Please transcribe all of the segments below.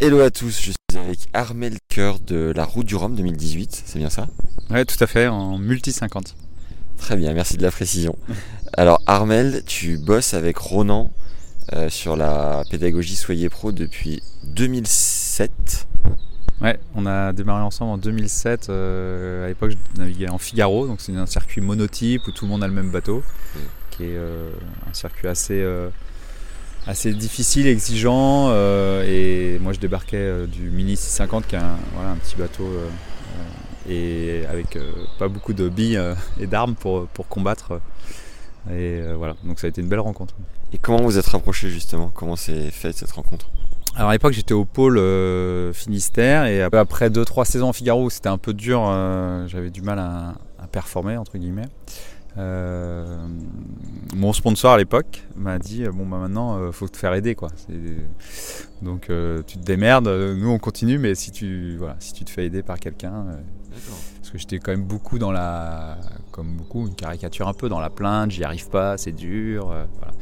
Hello à tous, je suis avec Armel Coeur de la Route du Rhum 2018, c'est bien ça? Ouais, tout à fait, en multi 50. Très bien, merci de la précision. Alors Armel, tu bosses avec Ronan euh, sur la pédagogie Soyez Pro depuis 2007. Ouais, on a démarré ensemble en 2007. euh, à l'époque, je naviguais en Figaro, donc c'est un circuit monotype où tout le monde a le même bateau, qui est euh, un circuit assez, assez difficile, exigeant. euh, et moi, je débarquais euh, du Mini 650, qui est un, voilà, un petit bateau euh, euh, et avec euh, pas beaucoup de billes et d'armes pour, pour combattre. Et voilà, donc ça a été une belle rencontre. Et comment vous êtes rapprochés justement? Comment s'est faite cette rencontre? Alors à l'époque j'étais au pôle Finistère et après 2-3 saisons en Figaro où c'était un peu dur, euh, j'avais du mal à, à performer entre guillemets. Euh, mon sponsor à l'époque m'a dit bon bah maintenant euh, faut te faire aider quoi. Donc euh, tu te démerdes, euh, nous on continue mais si tu voilà si tu te fais aider par quelqu'un euh, parce que j'étais quand même beaucoup dans la comme beaucoup une caricature un peu dans la plainte, j'y arrive pas, c'est dur, euh, voilà.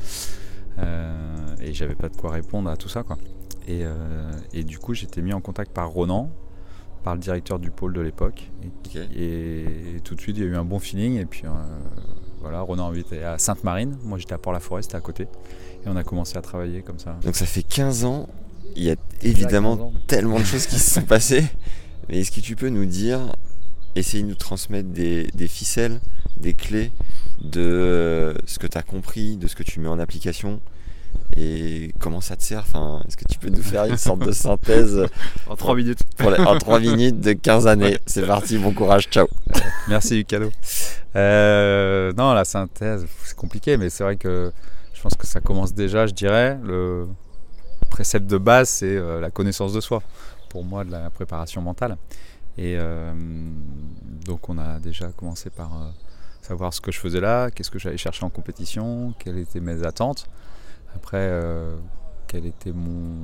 Euh, et j'avais pas de quoi répondre à tout ça quoi. Et, euh, et du coup, j'étais mis en contact par Ronan, par le directeur du pôle de l'époque. Et, tout de suite, il y a eu un bon feeling. Et puis euh, voilà, Ronan était à Sainte-Marine. Moi, j'étais à Port-la-Forêt, c'était à côté. Et on a commencé à travailler comme ça. Donc ça fait 15 ans, il y a évidemment 15 ans. tellement de choses qui se sont passées. Mais est-ce que tu peux nous dire, essayer de nous transmettre des, des ficelles, des clés de euh, ce que tu as compris, de ce que tu mets en application et comment ça te sert enfin, Est-ce que tu peux nous faire une sorte de synthèse En 3 minutes. pour les- en 3 minutes de 15 années C'est parti, bon courage, ciao Merci cadeau. Euh, non, la synthèse, c'est compliqué, mais c'est vrai que je pense que ça commence déjà, je dirais. Le précepte de base, c'est euh, la connaissance de soi, pour moi, de la préparation mentale. Et euh, donc, on a déjà commencé par euh, savoir ce que je faisais là, qu'est-ce que j'allais chercher en compétition, quelles étaient mes attentes. Après, euh, quel était mon,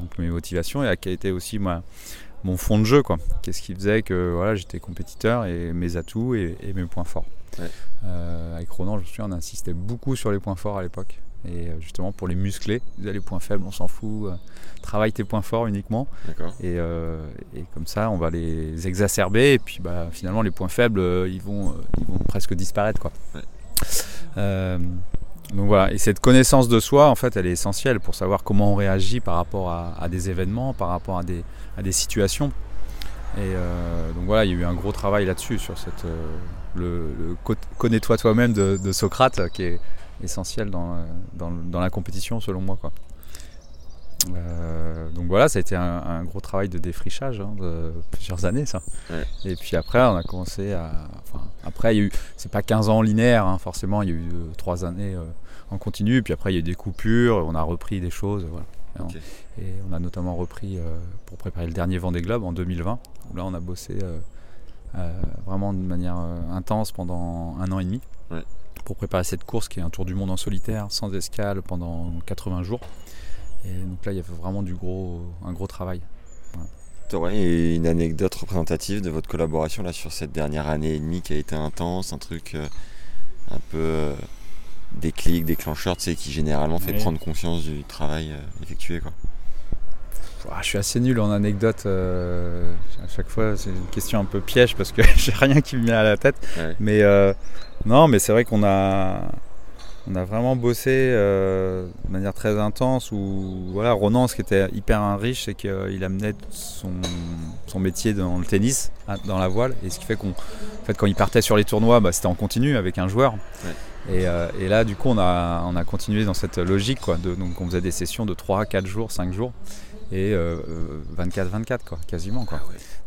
donc mes motivations et quel était aussi mon fond de jeu quoi. Qu'est-ce qui faisait que voilà, j'étais compétiteur et mes atouts et, et mes points forts. Ouais. Euh, avec Ronan, je me souviens, on insistait beaucoup sur les points forts à l'époque. Et euh, justement pour les muscler, les points faibles, on s'en fout. euh, travaille tes points forts uniquement. Et, euh, et comme ça, on va les exacerber. Et puis bah, finalement, les points faibles, ils, vont, ils vont presque disparaître. Quoi. Ouais. Donc voilà, et cette connaissance de soi, en fait, elle est essentielle pour savoir comment on réagit par rapport à, des événements, par rapport à des, à des situations. Et euh, donc voilà, il y a eu un gros travail là-dessus, sur cette, euh, le, le co- connais-toi toi-même de, Socrate, qui est essentiel dans, euh, dans, dans la compétition, selon moi. Quoi. Donc voilà, ça a été un, un gros travail de défrichage hein, de plusieurs années, ça. Ouais. Et puis après, on a commencé à. Enfin, après, il y a eu. C'est pas 15 ans linéaire, hein, forcément, il y a eu 3 années euh, en continu. Puis après, il y a eu des coupures, on a repris des choses. Voilà. Et, on, et on a notamment repris euh, pour préparer le dernier Vendée Globe en 2020, où là, on a bossé euh, euh, vraiment de manière euh, intense pendant un an et demi. Ouais. Pour préparer cette course qui est un tour du monde en solitaire, sans escale, pendant 80 jours. Et donc là, il y avait vraiment du gros, un gros travail. T'aurais une anecdote représentative de votre collaboration là sur cette dernière année et demie qui a été intense, un truc euh, un peu euh, déclic, déclencheur, tu sais, qui généralement fait prendre conscience du travail euh, effectué quoi. Je suis assez nul en anecdote. euh, à chaque fois, c'est une question un peu piège parce que j'ai rien qui me vient à la tête. Ouais. Mais euh, non, mais c'est vrai qu'on a, on a vraiment bossé euh, de manière très intense. Où voilà, Ronan, ce qui était hyper riche, c'est qu'il amenait son, son métier dans le tennis, dans la voile, et ce qui fait qu'on, en fait, quand il partait sur les tournois, bah, c'était en continu avec un joueur. Et, euh, et là, du coup, on a, on a continué dans cette logique. Quoi, de, donc, on faisait des sessions de 3, 4 jours, 5 jours. Et 24-24, quoi, quasiment. Quoi.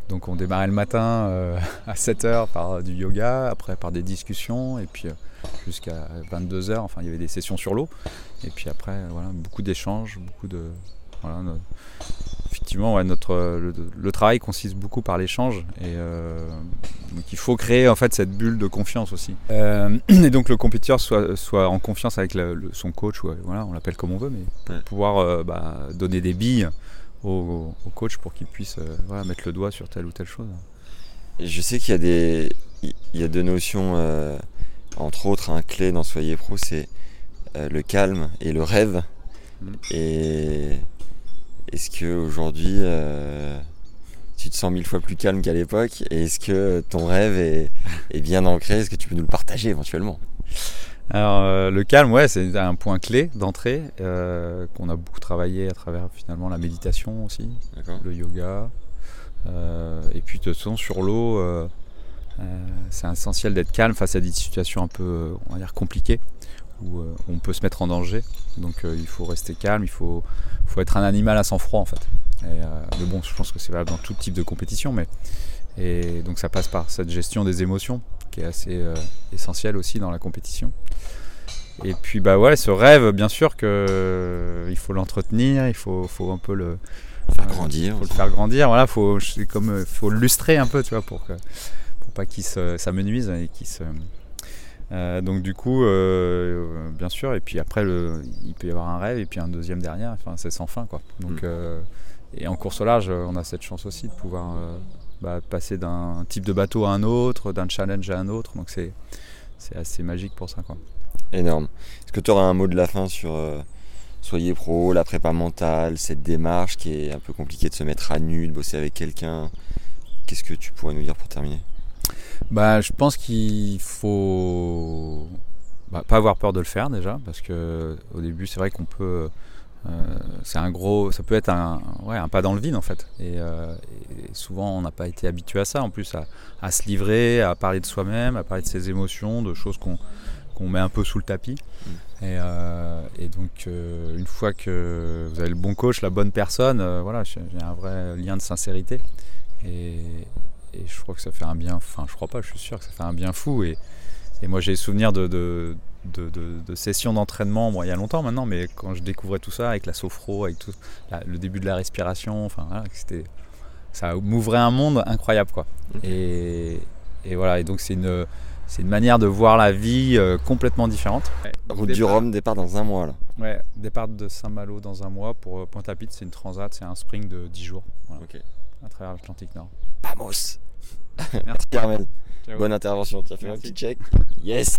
Donc, on démarrait le matin euh, à 7h par du yoga, après par des discussions, et puis euh, jusqu'à 22h. Enfin, il y avait des sessions sur l'eau. Et puis après, voilà, beaucoup d'échanges, beaucoup de. Voilà, effectivement, ouais, notre, le, le travail consiste beaucoup par l'échange. Et euh, donc il faut créer en fait cette bulle de confiance aussi. Euh, et donc le compétiteur soit, soit en confiance avec le- son coach, ou, euh, voilà, on l'appelle comme on veut, mais Ouais. pouvoir euh, bah, donner des billes au, au coach pour qu'il puisse euh, voilà, mettre le doigt sur telle ou telle chose. Je sais qu'il y a des, il y a deux notions, euh, entre autres, un clé dans Soyez Pro, c'est euh, le calme et le rêve. Mm. Et est-ce que aujourd'hui, euh, tu te sens mille fois plus calme qu'à l'époque? Et est-ce que ton rêve est, est bien ancré? Est-ce que tu peux nous le partager éventuellement? Alors euh, le calme, ouais, c'est un point clé d'entrée euh, qu'on a beaucoup travaillé à travers finalement la méditation aussi, le yoga. Euh, et puis de toute façon sur l'eau, c'est essentiel d'être calme face à des situations un peu, on va dire, compliquées où on peut se mettre en danger. Donc il faut rester calme, il faut, faut être un animal à sang-froid en fait. Et, mais bon, je pense que c'est valable dans tout type de compétition, mais et donc ça passe par cette gestion des émotions qui est assez euh, essentielle aussi dans la compétition. Et puis bah ouais, ce rêve, bien sûr que euh, il faut l'entretenir, il faut, faut un peu le Faire grandir. faut le faire grandir. Voilà, faut comme euh, faut lustrer un peu, tu vois, pour que pour pas qu'il se s'amenuise et qu'il se euh, donc du coup, euh, bien sûr, et puis après, le, il peut y avoir un rêve et puis un deuxième derrière. Enfin, c'est sans fin, quoi. Donc, Mm. euh, et en course au large, on a cette chance aussi de pouvoir bah, passer d'un type de bateau à un autre, d'un challenge à un autre. Donc c'est assez magique pour ça, quoi. Énorme. Est-ce que tu auras un mot de la fin sur euh, Soyez Pro, la prépa mentale, cette démarche qui est un peu compliquée de se mettre à nu, de bosser avec quelqu'un? Qu'est-ce que tu pourrais nous dire pour terminer? Bah, je pense qu'il faut bah, pas avoir peur de le faire déjà, parce que au début, c'est vrai qu'on peut. Euh, c'est un gros, ça peut être un, ouais, un pas dans le vide en fait. Et, euh, et souvent, on n'a pas été habitué à ça. En plus, à, à se livrer, à parler de soi-même, à parler de ses émotions, de choses qu'on qu'on met un peu sous le tapis. Et, euh, et donc, euh, une fois que vous avez le bon coach, la bonne personne, euh, voilà, a un vrai lien de sincérité. Et, et je crois que ça fait un bien, enfin je crois pas, je suis sûr que ça fait un bien fou. Et, et moi j'ai souvenir de, de, de, de- de sessions d'entraînement, bon, il y a longtemps maintenant, mais quand je découvrais tout ça avec la sophro, avec tout la- le début de la respiration, enfin voilà, c'était, ça m'ouvrait un monde incroyable quoi. Et, et voilà, et donc c'est une, c'est une manière de voir la vie euh, complètement différente. Route du Rhum, départ dans un mois là. Ouais, départ de Saint-Malo dans un mois pour euh, Pointe-à-Pitre, c'est une transat, c'est un spring de 10 jours voilà, à travers l'Atlantique Nord. Vamos Merci. Carmel, bonne intervention. Tu as fait un petit check Yes